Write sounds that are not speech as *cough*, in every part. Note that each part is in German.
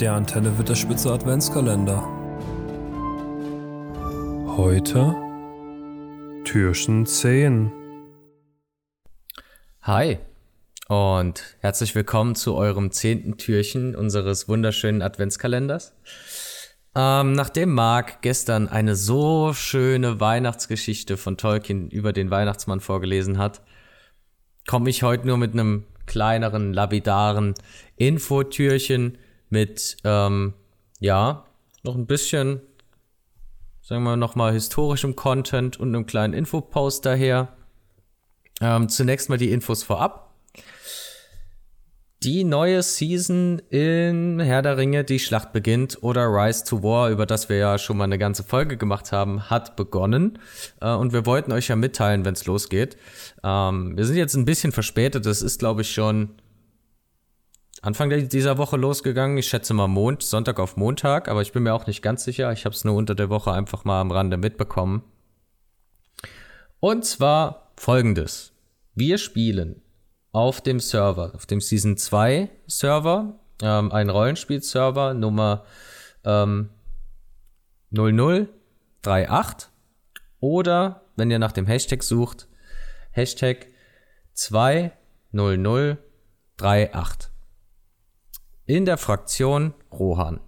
Der Antenne wird der Spitze Adventskalender. Heute Türchen 10. Hi und herzlich willkommen zu eurem zehnten Türchen unseres wunderschönen Adventskalenders. Ähm, nachdem Marc gestern eine so schöne Weihnachtsgeschichte von Tolkien über den Weihnachtsmann vorgelesen hat, komme ich heute nur mit einem kleineren, lapidaren Infotürchen mit, ähm, ja, noch ein bisschen, sagen wir nochmal, historischem Content und einem kleinen Infopost daher. Ähm, zunächst mal die Infos vorab. Die neue Season in Herr der Ringe, die Schlacht beginnt oder Rise to War, über das wir ja schon mal eine ganze Folge gemacht haben, hat begonnen. Äh, und wir wollten euch ja mitteilen, wenn es losgeht. Ähm, wir sind jetzt ein bisschen verspätet. Das ist, glaube ich, schon Anfang dieser Woche losgegangen. Ich schätze mal Mond, Sonntag auf Montag, aber ich bin mir auch nicht ganz sicher. Ich habe es nur unter der Woche einfach mal am Rande mitbekommen. Und zwar folgendes. Wir spielen auf dem Server, auf dem Season 2 Server, ähm, ein Rollenspiel-Server Nummer ähm, 0038 oder wenn ihr nach dem Hashtag sucht, Hashtag 20038 in der Fraktion Rohan.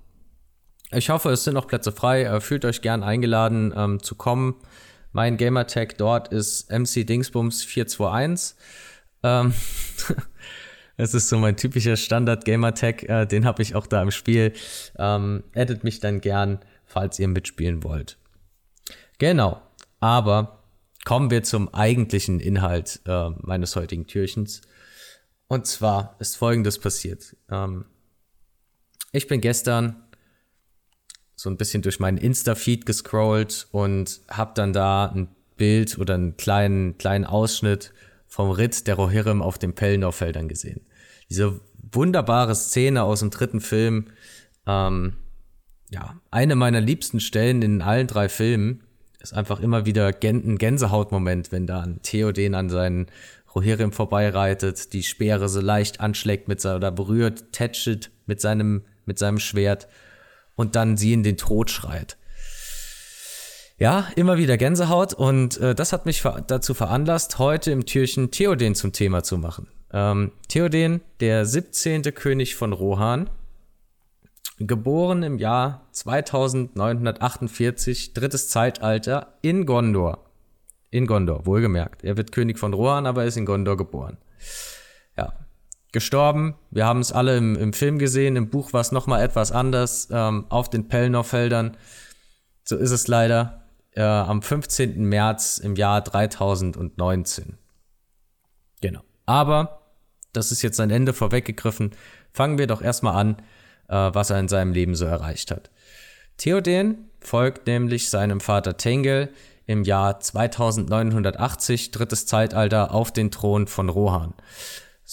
Ich hoffe, es sind noch Plätze frei. Äh, fühlt euch gern eingeladen ähm, zu kommen. Mein Gamertag dort ist MC Dingsbums 421. Ähm, *laughs* es ist so mein typischer Standard-Gamer-Tag, äh, den habe ich auch da im Spiel. Ähm, addet mich dann gern, falls ihr mitspielen wollt. Genau, aber kommen wir zum eigentlichen Inhalt äh, meines heutigen Türchens. Und zwar ist folgendes passiert. Ähm, ich bin gestern so ein bisschen durch meinen Insta-Feed gescrollt und habe dann da ein Bild oder einen kleinen, kleinen Ausschnitt vom Ritt der Rohirrim auf den Pelennor-Feldern gesehen. Diese wunderbare Szene aus dem dritten Film, ähm, ja, eine meiner liebsten Stellen in allen drei Filmen, ist einfach immer wieder ein Gänsehautmoment, wenn da ein Theoden an seinen Rohirrim vorbeireitet, die Speere so leicht anschlägt mit seiner, oder berührt, tätschelt mit seinem, mit seinem Schwert und dann sie in den Tod schreit ja, immer wieder Gänsehaut und äh, das hat mich ver dazu veranlasst, heute im Türchen Theoden zum Thema zu machen. Ähm, Theoden, der 17. König von Rohan, geboren im Jahr 2948, drittes Zeitalter in Gondor. In Gondor, wohlgemerkt. Er wird König von Rohan, aber ist in Gondor geboren. Gestorben. Wir haben es alle im, im, Film gesehen. Im Buch war es nochmal etwas anders. Ähm, auf den Pelennor-Feldern. So ist es leider äh, am 15. März im Jahr 3019. Genau. Aber, das ist jetzt ein Ende vorweggegriffen, fangen wir doch erstmal an, äh, was er in seinem Leben so erreicht hat. Theoden folgt nämlich seinem Vater Tengel im Jahr 2980, drittes Zeitalter, auf den Thron von Rohan.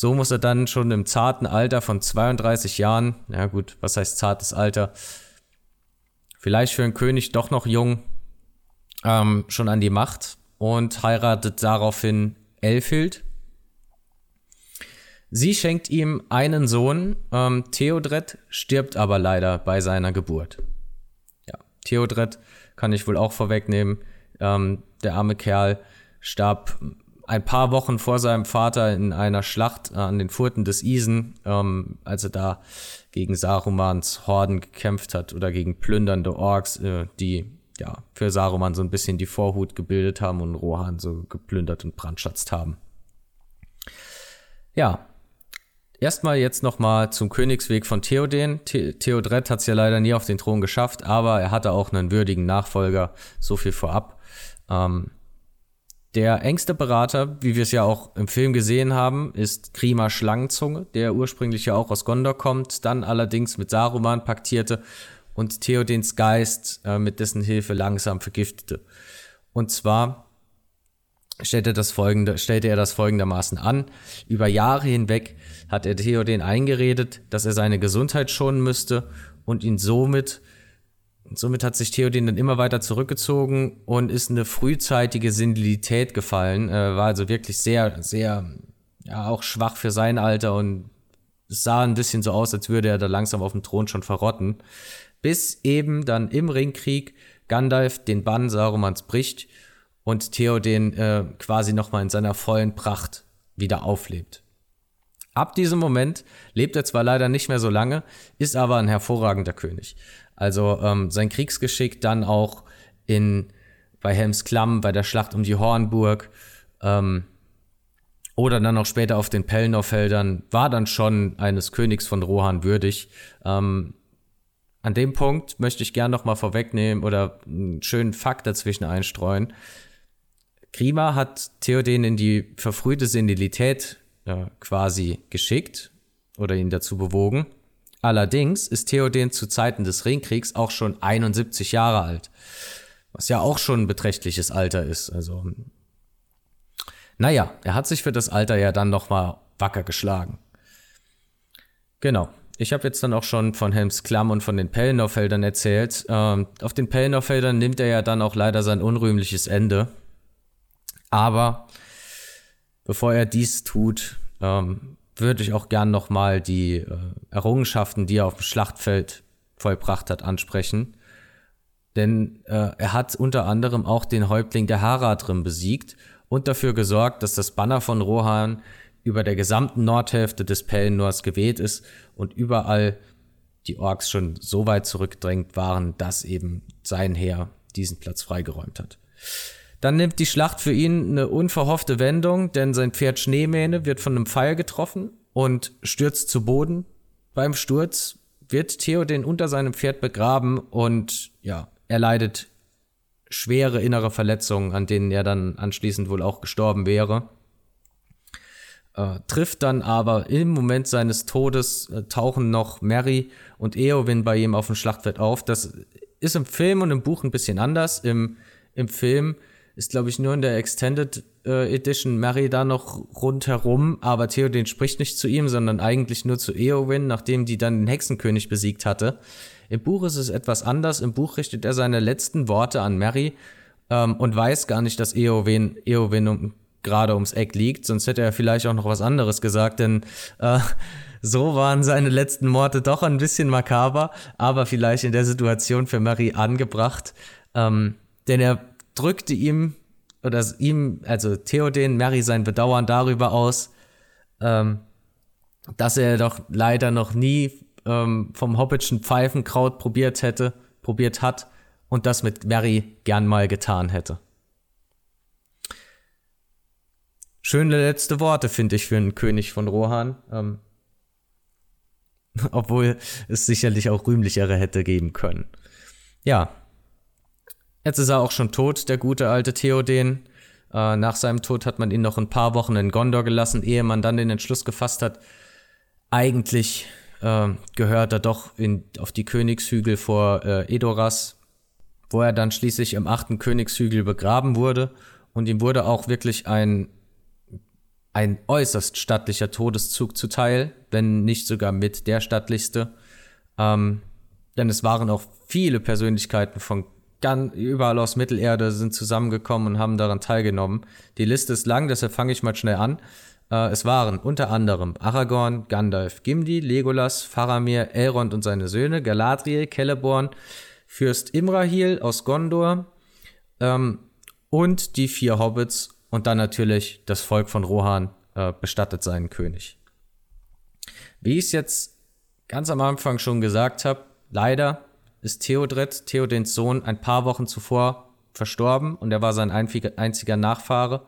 So muss er dann schon im zarten Alter von 32 Jahren, ja gut, was heißt zartes Alter? Vielleicht für einen König doch noch jung, ähm, schon an die Macht und heiratet daraufhin Elfild. Sie schenkt ihm einen Sohn, ähm, Theodred, stirbt aber leider bei seiner Geburt. Ja, Theodred kann ich wohl auch vorwegnehmen. Ähm, der arme Kerl starb ein paar Wochen vor seinem Vater in einer Schlacht an den Furten des Isen, ähm, als er da gegen Sarumans Horden gekämpft hat oder gegen plündernde Orks, äh, die ja, für Saruman so ein bisschen die Vorhut gebildet haben und Rohan so geplündert und brandschatzt haben. Ja, erstmal jetzt nochmal zum Königsweg von Theoden. The Theodred hat es ja leider nie auf den Thron geschafft, aber er hatte auch einen würdigen Nachfolger, so viel vorab. Ähm, der engste Berater, wie wir es ja auch im Film gesehen haben, ist Grima Schlangenzunge, der ursprünglich ja auch aus Gondor kommt, dann allerdings mit Saruman paktierte und Theodens Geist äh, mit dessen Hilfe langsam vergiftete. Und zwar stellte, das folgende, stellte er das folgendermaßen an. Über Jahre hinweg hat er Theoden eingeredet, dass er seine Gesundheit schonen müsste und ihn somit, somit hat sich Theoden dann immer weiter zurückgezogen und ist eine frühzeitige Senilität gefallen, äh, war also wirklich sehr, sehr, ja, auch schwach für sein Alter und es sah ein bisschen so aus, als würde er da langsam auf dem Thron schon verrotten. Bis eben dann im Ringkrieg Gandalf den Bann Sarumans bricht und Theoden äh, quasi nochmal in seiner vollen Pracht wieder auflebt. Ab diesem Moment lebt er zwar leider nicht mehr so lange, ist aber ein hervorragender König. Also ähm, sein Kriegsgeschick dann auch in bei Helms Klamm, bei der Schlacht um die Hornburg ähm, oder dann auch später auf den Pelennor-Feldern war dann schon eines Königs von Rohan würdig. Ähm, an dem Punkt möchte ich gerne noch mal vorwegnehmen oder einen schönen Fakt dazwischen einstreuen. Grima hat Theoden in die verfrühte Senilität äh, quasi geschickt oder ihn dazu bewogen. Allerdings ist Theoden zu Zeiten des Ringkriegs auch schon 71 Jahre alt, was ja auch schon ein beträchtliches Alter ist. Also, naja, er hat sich für das Alter ja dann noch mal wacker geschlagen. Genau. Ich habe jetzt dann auch schon von Helms Klamm und von den Pelennor-Feldern erzählt. Ähm, auf den Pelennor-Feldern nimmt er ja dann auch leider sein unrühmliches Ende. Aber bevor er dies tut, ähm, würde ich auch gern nochmal die äh, Errungenschaften, die er auf dem Schlachtfeld vollbracht hat, ansprechen. Denn äh, er hat unter anderem auch den Häuptling der Haradrim besiegt und dafür gesorgt, dass das Banner von Rohan über der gesamten Nordhälfte des Pelennors geweht ist und überall die Orks schon so weit zurückgedrängt waren, dass eben sein Heer diesen Platz freigeräumt hat. Dann nimmt die Schlacht für ihn eine unverhoffte Wendung, denn sein Pferd Schneemähne wird von einem Pfeil getroffen und stürzt zu Boden. Beim Sturz wird Theoden unter seinem Pferd begraben und ja, er leidet schwere innere Verletzungen, an denen er dann anschließend wohl auch gestorben wäre. Äh, trifft dann aber im Moment seines Todes äh, tauchen noch Mary und Eowyn bei ihm auf dem Schlachtfeld auf. Das ist im Film und im Buch ein bisschen anders. Im, im Film ist, glaube ich, nur in der Extended äh, Edition Mary da noch rundherum, aber Theoden spricht nicht zu ihm, sondern eigentlich nur zu Eowyn, nachdem die dann den Hexenkönig besiegt hatte. Im Buch ist es etwas anders. Im Buch richtet er seine letzten Worte an Mary ähm, und weiß gar nicht, dass Eowyn, Eowyn um, gerade ums Eck liegt, sonst hätte er vielleicht auch noch was anderes gesagt, denn äh, so waren seine letzten Worte doch ein bisschen makaber, aber vielleicht in der Situation für Mary angebracht. Ähm, denn er drückte ihm oder ihm, also Theoden, Mary sein Bedauern darüber aus, ähm, dass er doch leider noch nie ähm, vom Hobbitschen Pfeifenkraut probiert hätte, probiert hat und das mit Mary gern mal getan hätte. Schöne letzte Worte, finde ich, für einen König von Rohan. Ähm, *laughs* obwohl es sicherlich auch rühmlichere hätte geben können. Ja, Jetzt ist er auch schon tot, der gute alte Theoden. Äh, nach seinem Tod hat man ihn noch ein paar Wochen in Gondor gelassen, ehe man dann den Entschluss gefasst hat, eigentlich äh, gehört er doch in, auf die Königshügel vor äh, Edoras, wo er dann schließlich im achten Königshügel begraben wurde. Und ihm wurde auch wirklich ein, ein äußerst stattlicher Todeszug zuteil, wenn nicht sogar mit der stattlichste. Ähm, denn es waren auch viele Persönlichkeiten von ganz überall aus Mittelerde sind zusammengekommen und haben daran teilgenommen. Die Liste ist lang, deshalb fange ich mal schnell an. Äh, es waren unter anderem Aragorn, Gandalf, Gimli, Legolas, Faramir, Elrond und seine Söhne, Galadriel, Celeborn, Fürst Imrahil aus Gondor ähm, und die vier Hobbits und dann natürlich das Volk von Rohan äh, bestattet seinen König. Wie ich es jetzt ganz am Anfang schon gesagt habe, leider ist Theodred, Theodens Sohn, ein paar Wochen zuvor verstorben und er war sein einziger Nachfahre.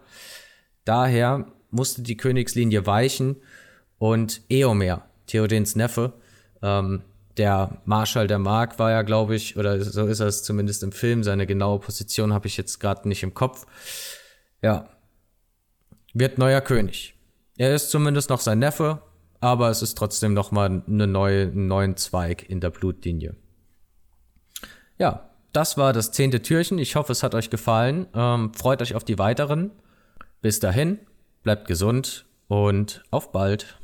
Daher musste die Königslinie weichen und Eomer, Theodens Neffe, ähm, der Marschall der Mark war ja, glaube ich, oder so ist es zumindest im Film, seine genaue Position habe ich jetzt gerade nicht im Kopf. Ja, wird neuer König. Er ist zumindest noch sein Neffe, aber es ist trotzdem noch mal eine neue, einen neuen Zweig in der Blutlinie. Ja, das war das zehnte Türchen. Ich hoffe, es hat euch gefallen. Ähm, freut euch auf die weiteren. Bis dahin, bleibt gesund und auf bald.